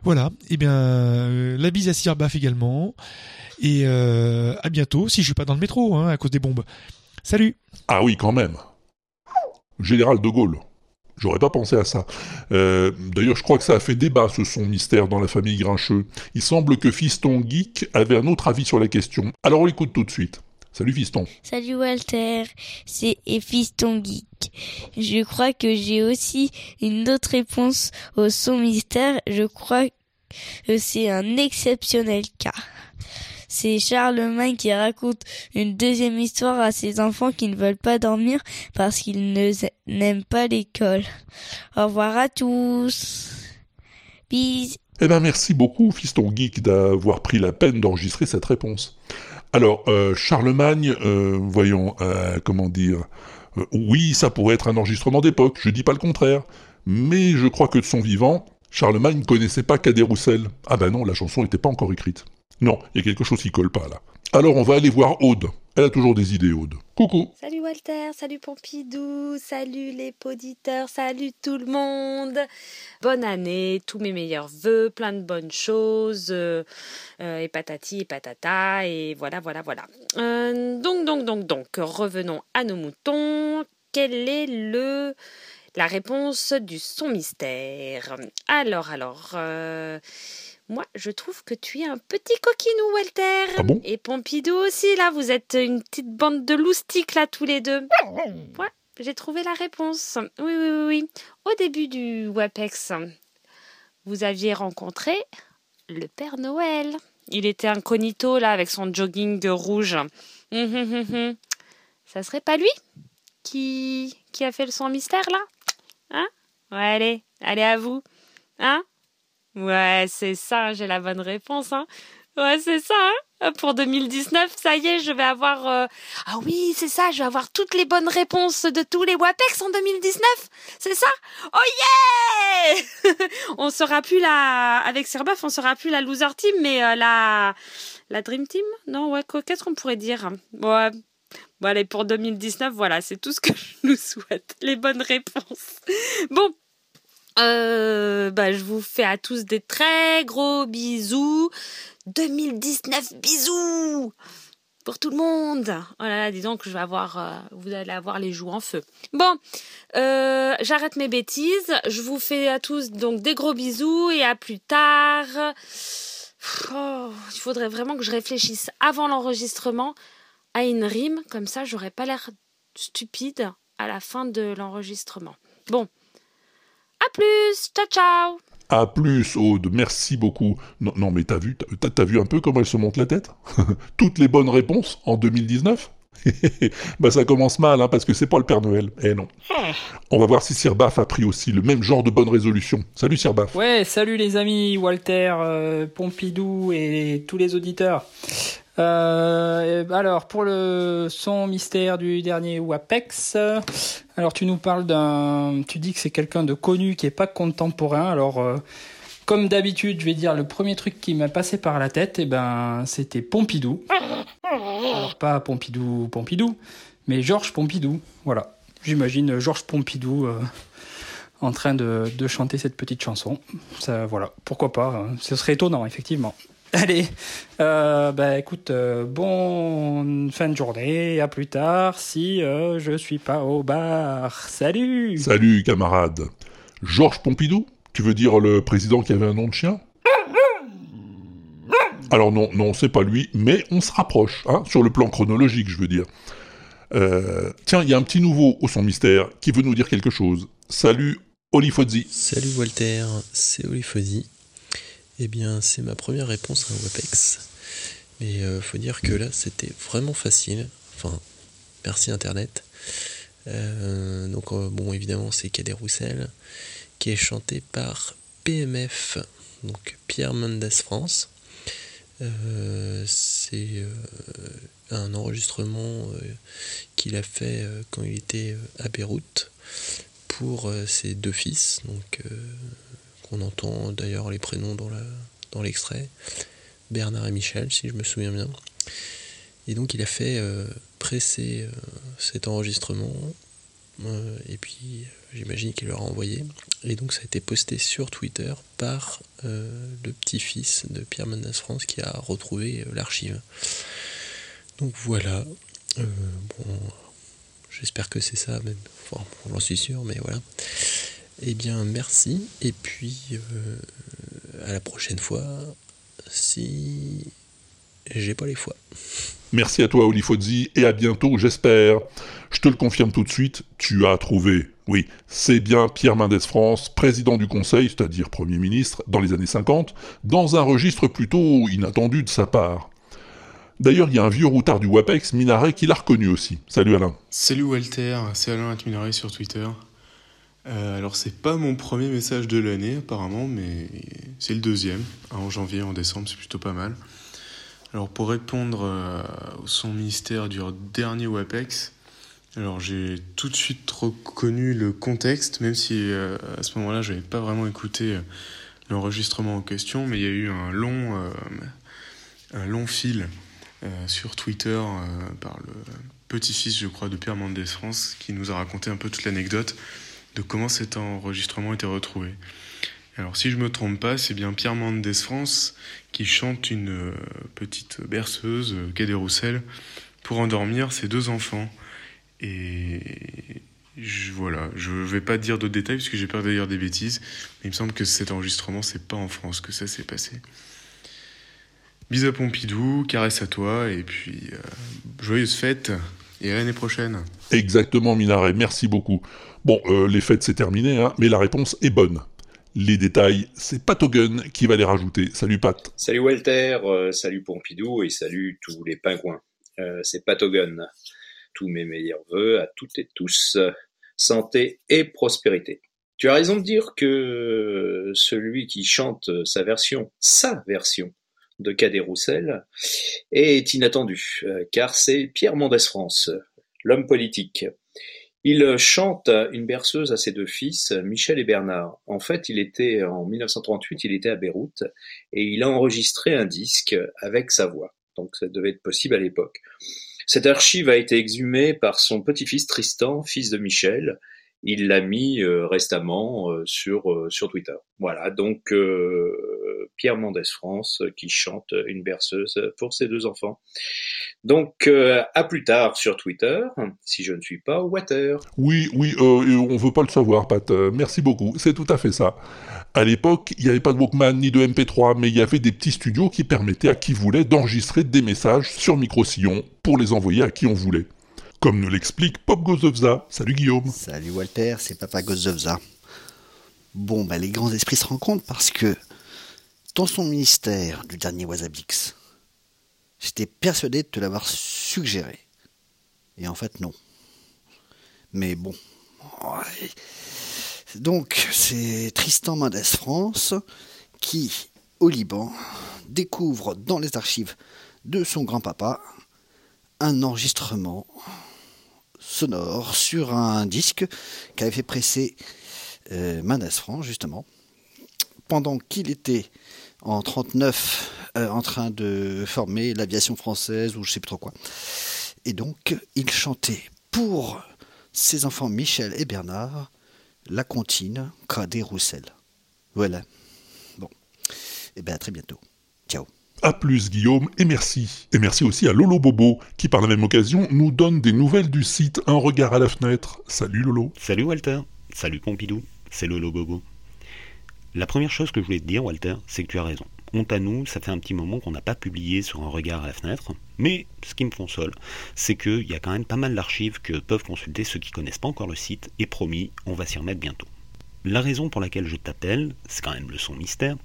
Voilà, et bien euh, la bise à Sir Baff également. Et euh, à bientôt, si je suis pas dans le métro, hein, à cause des bombes. Salut Ah oui, quand même. Général de Gaulle. J'aurais pas pensé à ça. Euh, D'ailleurs, je crois que ça a fait débat ce son mystère dans la famille Grincheux. Il semble que Fiston Geek avait un autre avis sur la question. Alors on l'écoute tout de suite. Salut Fiston. Salut Walter, c'est Fiston Geek. Je crois que j'ai aussi une autre réponse au son mystère. Je crois que c'est un exceptionnel cas. C'est Charlemagne qui raconte une deuxième histoire à ses enfants qui ne veulent pas dormir parce qu'ils n'aiment pas l'école. Au revoir à tous. Bisous. Eh ben merci beaucoup Fiston Geek d'avoir pris la peine d'enregistrer cette réponse. Alors, euh, Charlemagne, euh, voyons, euh, comment dire... oui, ça pourrait être un enregistrement d'époque, je dis pas le contraire. Mais je crois que de son vivant, Charlemagne ne connaissait pas Cadet Roussel. Ah ben non, la chanson n'était pas encore écrite. Non, il y a quelque chose qui colle pas là. Alors on va aller voir Aude. Elle a toujours des idées, Aude. Coucou Salut Walter, salut Pompidou, salut les poditeurs, salut tout le monde. Bonne année, tous mes meilleurs vœux, plein de bonnes choses, euh, euh, et patati et patata, et voilà, voilà, voilà. Euh, donc, donc, donc, donc, revenons à nos moutons. Quel est le la réponse du son mystère? Alors, alors, moi, je trouve que tu es un petit coquinou, Walter. Ah bon? Et Pompidou aussi, là, vous êtes une petite bande de loustiques, là, tous les deux. Ouais, j'ai trouvé la réponse. Oui, oui, oui, oui. Au début du WAPEX, vous aviez rencontré le Père Noël. Il était incognito, là, avec son jogging rouge. Hum, hum, hum, hum. Ça serait pas lui qui, qui a fait le son mystère, là? Hein? Ouais, allez, allez à vous. Hein? Ouais, c'est ça, j'ai la bonne réponse. Hein ouais, c'est ça. Hein Pour 2019, ça y est, je vais avoir... euh, Ah oui, c'est ça, je vais avoir toutes les bonnes réponses de tous les WAPEX en 2019. C'est ça Oh yeah On sera plus la... Avec Serbuff, on sera plus la loser team, mais euh, la... La dream team? Non, ouais, qu'est-ce pourrait dire? Ouais. Bon, allez, pour 2019, voilà, c'est tout ce que je nous souhaite. Les bonnes réponses. Bon, Euh, bah, je vous fais à tous des très gros bisous. 2019 bisous pour tout le monde. Oh disons que je vais avoir, euh, vous allez avoir les joues en feu. Bon, euh, j'arrête mes bêtises. Je vous fais à tous donc des gros bisous et à plus tard. Oh, il faudrait vraiment que je réfléchisse avant l'enregistrement à une rime, comme ça j'aurais pas l'air stupide à la fin de l'enregistrement. Bon, à plus, ciao ciao. À plus, Aude, merci beaucoup. Non, mais t'as vu, t'as vu un peu comment elle se monte la tête? Toutes les bonnes réponses en 2019 bah ça commence mal, hein, parce que c'est pas le Père Noël. Eh non. On va voir si Sir Baff a pris aussi le même genre de bonne résolution. Salut Sir Baff. Ouais, salut les amis, Walter, euh, Pompidou et tous les auditeurs. Euh, alors, pour le son mystère du dernier WAPEX, alors tu nous parles d'un... Tu dis que c'est quelqu'un de connu qui est pas contemporain. Alors, euh, comme d'habitude, je vais dire le premier truc qui m'a passé par la tête, et ben, c'était Pompidou. Alors, pas Pompidou, Pompidou, mais Georges Pompidou. Voilà. J'imagine Georges Pompidou euh, en train de, de chanter cette petite chanson. Ça, voilà. Pourquoi pas hein. Ce serait étonnant, effectivement. Allez, euh, bah écoute, euh, bonne fin de journée, à plus tard si euh, je suis pas au bar. Salut Salut camarade. Georges Pompidou? Tu veux dire le président qui avait un nom de chien? Alors non, non, c'est pas lui, mais on se rapproche, hein, sur le plan chronologique, je veux dire. Euh, tiens, il y a un petit nouveau au son mystère qui veut nous dire quelque chose. Salut Olifozzi. Salut Walter, c'est Olifozzi. Eh bien, c'est ma première réponse à un WebEx. Mais euh, faut dire que là, c'était vraiment facile. Enfin, merci Internet. Euh, donc, euh, bon, évidemment, c'est Cadet Roussel, qui est chanté par PMF, donc Pierre Mendes France. Euh, c'est euh, un enregistrement euh, qu'il a fait quand il était à Beyrouth pour ses deux fils, donc qu'on entend d'ailleurs les prénoms dans la dans l'extrait, Bernard et Michel, si je me souviens bien. Et donc il a fait presser cet enregistrement, et puis j'imagine qu'il leur a envoyé. Et donc ça a été posté sur Twitter par euh, le petit-fils de Pierre Mendès France qui a retrouvé euh, l'archive. Donc voilà. Euh, bon, j'espère que c'est ça, même. Enfin, j'en suis sûr, mais voilà. Eh bien, merci. Et puis, à la prochaine fois, si j'ai pas les fois. Merci à toi Olifozzi et à bientôt j'espère. Je te le confirme tout de suite, tu as trouvé. Oui, c'est bien Pierre Mendès France, président du Conseil, c'est-à-dire Premier ministre, dans les années 50, dans un registre plutôt inattendu de sa part. D'ailleurs, il y a un vieux routard du WAPEX, Minaret, qui l'a reconnu aussi. Salut Alain. Salut Walter, c'est Alain Atminaret sur Twitter. Euh, alors c'est pas mon premier message de l'année apparemment, mais c'est le deuxième, en janvier, en décembre, c'est plutôt pas mal. Alors pour répondre euh, au son ministère du dernier WAPEX, alors j'ai tout de suite reconnu le contexte, même si euh, à ce moment-là j'avais pas vraiment écouté euh, l'enregistrement en question, mais il y a eu un long, un long fil sur Twitter par le petit-fils, je crois, de Pierre Mendès France, qui nous a raconté un peu toute l'anecdote de comment cet enregistrement était retrouvé. Alors si je me trompe pas, c'est bien Pierre Mendès France qui chante une euh, petite berceuse, euh, Cadet Roussel, pour endormir ses deux enfants. Et voilà, je vais pas dire d'autres détails parce que j'ai peur de dire des bêtises, mais il me semble que cet enregistrement, c'est pas en France que ça s'est passé. Bisous à Pompidou, caresse à toi, et puis euh, joyeuses fêtes, et à l'année prochaine. Exactement Minaret, merci beaucoup. Bon, les fêtes c'est terminé, hein, mais la réponse est bonne. Les détails, c'est Pat qui va les rajouter. Salut Pat. Salut Walter, euh, salut Pompidou et salut tous les pingouins. Euh, c'est Patogun. Tous mes meilleurs voeux à toutes et tous. Santé et prospérité. Tu as raison de dire que celui qui chante sa version, sa version de Cadet Roussel est inattendu, euh, car c'est Pierre Mendès France, l'homme politique. Il chante une berceuse à ses deux fils, Michel et Bernard. En fait, il était en 1938, il était à Beyrouth et il a enregistré un disque avec sa voix. Donc ça devait être possible à l'époque. Cette archive a été exhumée par son petit-fils Tristan, fils de Michel, il l'a mis euh, récemment euh, sur euh, sur Twitter. Voilà, donc Pierre Mendès France qui chante une berceuse pour ses deux enfants. Donc à plus tard sur Twitter, si je ne suis pas Water. Oui, oui, euh, on veut pas le savoir, Pat. Merci beaucoup. C'est tout à fait ça. À l'époque, il n'y avait pas de Walkman ni de MP3, mais il y avait des petits studios qui permettaient à qui voulait d'enregistrer des messages sur micro-sillon pour les envoyer à qui on voulait. Comme nous l'explique Pop Gozovza. Salut Guillaume. Salut Walter, c'est Papa Gozovza. Bon, bah, les grands esprits se rencontrent parce que dans son ministère du dernier Wasabix, j'étais persuadé de te l'avoir suggéré. Et en fait, non. Mais bon. Donc, c'est Tristan Mendes France qui, au Liban, découvre dans les archives de son grand-papa un enregistrement sonore sur un disque qu'avait fait presser euh, Mendes France, justement, pendant qu'il était en 39 euh, en train de former l'aviation française ou je sais plus trop quoi. Et donc, il chantait pour ses enfants Michel et Bernard la comptine Cadet Roussel. Voilà. Bon. Et bien, à très bientôt. Ciao. A plus Guillaume et merci. Et merci aussi à Lolo Bobo qui par la même occasion nous donne des nouvelles du site Un regard à la fenêtre. Salut Lolo. Salut Walter. Salut Pompidou. C'est Lolo Bobo. La première chose que je voulais te dire, Walter, c'est que tu as raison. Honte à nous, ça fait un petit moment qu'on n'a pas publié sur un regard à la fenêtre. Mais ce qui me console, c'est qu'il y a quand même pas mal d'archives que peuvent consulter ceux qui connaissent pas encore le site. Et promis, on va s'y remettre bientôt. La raison pour laquelle je t'appelle, c'est quand même le son mystère.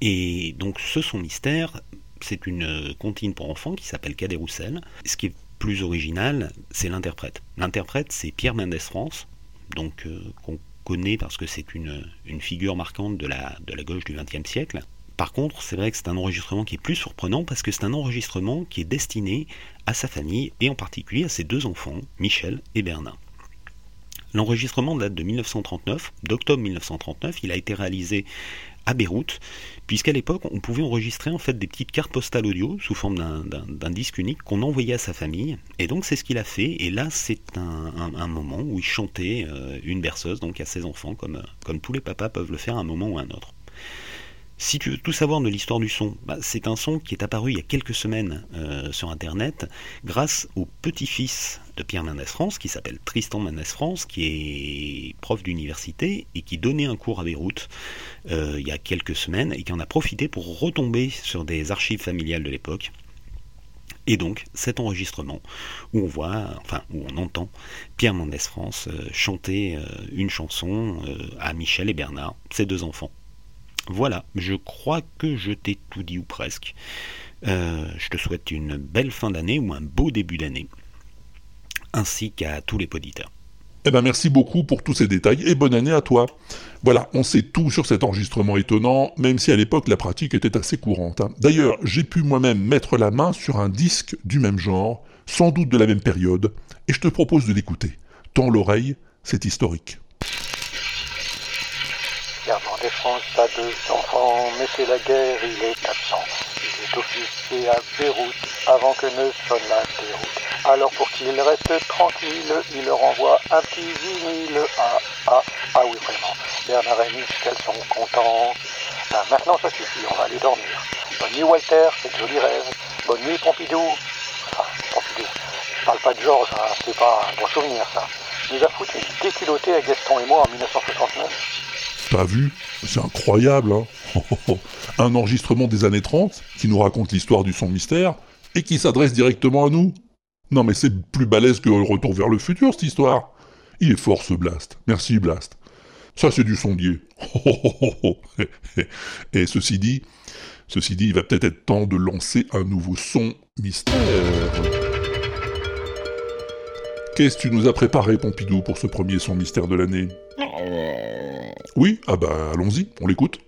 Et donc ce son mystère, c'est une euh, comptine pour enfants qui s'appelle Cadet Roussel. Ce qui est plus original, c'est l'interprète. L'interprète, c'est Pierre Mendès France, donc euh, qu'on connaît parce que c'est une, une figure marquante de la, de la gauche du XXe siècle. Par contre, c'est vrai que c'est un enregistrement qui est plus surprenant parce que c'est un enregistrement qui est destiné à sa famille et en particulier à ses deux enfants, Michel et Bernard. L'enregistrement date de 1939, d'octobre 1939. Il a été réalisé à Beyrouth, puisqu'à l'époque, on pouvait enregistrer en fait des petites cartes postales audio sous forme d'un- disque unique qu'on envoyait à sa famille. Et donc, c'est ce qu'il a fait. Et là, c'est un, moment où il chantait euh, une berceuse donc à ses enfants, comme, euh, comme tous les papas peuvent le faire à un moment ou à un autre. Si tu veux tout savoir de l'histoire du son, bah, c'est un son qui est apparu il y a quelques semaines euh, sur Internet grâce au petit-fils de Pierre Mendès France, qui s'appelle Tristan Mendès France, qui est prof d'université et qui donnait un cours à Beyrouth euh, il y a quelques semaines et qui en a profité pour retomber sur des archives familiales de l'époque. Et donc cet enregistrement où on voit, enfin où on entend Pierre Mendès France euh, chanter euh, une chanson à Michel et Bernard, ses deux enfants. Voilà, je crois que je t'ai tout dit ou presque. Je te souhaite une belle fin d'année ou un beau début d'année, ainsi qu'à tous les poditeurs. Eh ben merci beaucoup pour tous ces détails et bonne année à toi. Voilà, on sait tout sur cet enregistrement étonnant, même si à l'époque la pratique était assez courante. hein. D'ailleurs, j'ai pu moi-même mettre la main sur un disque du même genre, sans doute de la même période, et je te propose de l'écouter. Tends l'oreille, c'est historique. Des France enfants, mais c'est la guerre, il est absent. Il est officier à Beyrouth avant que ne sonne la déroute. Alors pour qu'il reste tranquille, il leur envoie un petit vinyle. Ah, ah, ah oui vraiment. Bernard et Michel sont contents. Ben, maintenant ça suffit, on va aller dormir. Bonne nuit Walter, c'est de jolis rêves. Bonne nuit Pompidou. Enfin, Pompidou. Je parle pas de Georges, hein, c'est pas un bon souvenir ça. Il nous a foutu une déculottée à Gaston et moi en 1969. T'as vu? C'est incroyable, hein Un enregistrement des années 30 qui nous raconte l'histoire du son mystère et qui s'adresse directement à nous. Non mais c'est plus balèze que Retour vers le futur, cette histoire. Il est fort ce Blast. Merci Blast. Ça c'est du sondier. et ceci dit, ceci dit, il va peut-être être temps de lancer un nouveau son mystère. Qu'est-ce que tu nous as préparé, Pompidou, pour ce premier son mystère de l'année? Oui? Ah bah allons-y, on l'écoute.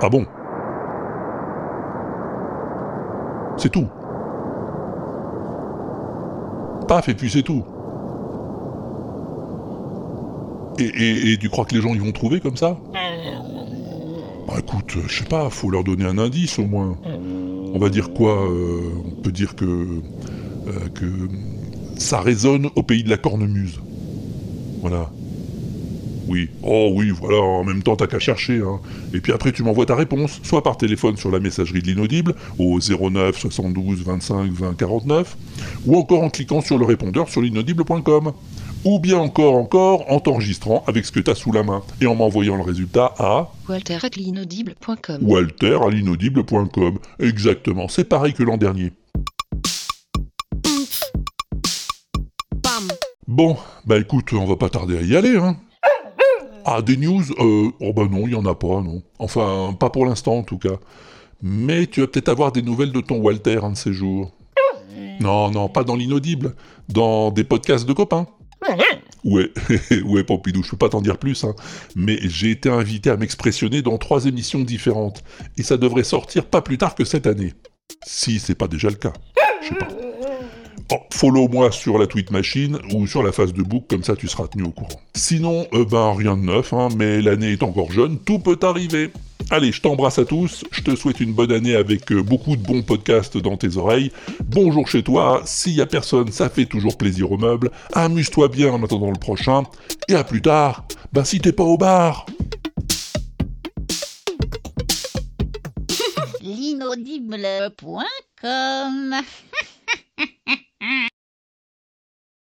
Ah bon? C'est tout. Paf, et puis c'est tout. Et, tu crois que les gens ils vont trouver comme ça? Bah écoute, euh, je sais pas, faut leur donner un indice au moins. On va dire quoi euh, On peut dire que, euh, que ça résonne au pays de la cornemuse. Voilà. Oui, oh oui, voilà, en même temps t'as qu'à chercher. Hein. Et puis après tu m'envoies ta réponse, soit par téléphone sur la messagerie de l'inaudible, au 09 72 25 20 49, ou encore en cliquant sur le répondeur sur l'inaudible.com. Ou bien encore encore en t'enregistrant avec ce que t'as sous la main et en m'envoyant le résultat à Walter at l'inaudible.com. walter à l'inaudible.com. Exactement, c'est pareil que l'an dernier. Bon, bah écoute, on va pas tarder à y aller, hein. Ah, des news euh, Oh bah non, il y en a pas, non. Enfin, pas pour l'instant en tout cas. Mais tu vas peut-être avoir des nouvelles de ton Walter un de ces jours. Non, non, pas dans l'inaudible. Dans des podcasts de copains. Ouais, ouais, Pompidou, je peux pas t'en dire plus, hein. Mais j'ai été invité à m'expressionner dans trois émissions différentes. Et ça devrait sortir pas plus tard que cette année. Si c'est pas déjà le cas. Oh, follow-moi sur la tweet machine ou sur la face de book, comme ça tu seras tenu au courant. Sinon, euh, ben rien de neuf, hein, mais l'année est encore jeune, tout peut arriver. Allez, je t'embrasse à tous, je te souhaite une bonne année avec euh, beaucoup de bons podcasts dans tes oreilles. Bonjour chez toi, s'il y a personne, ça fait toujours plaisir aux meubles. Amuse-toi bien en attendant le prochain, et à plus tard, ben si t'es pas au bar. L'inaudible.com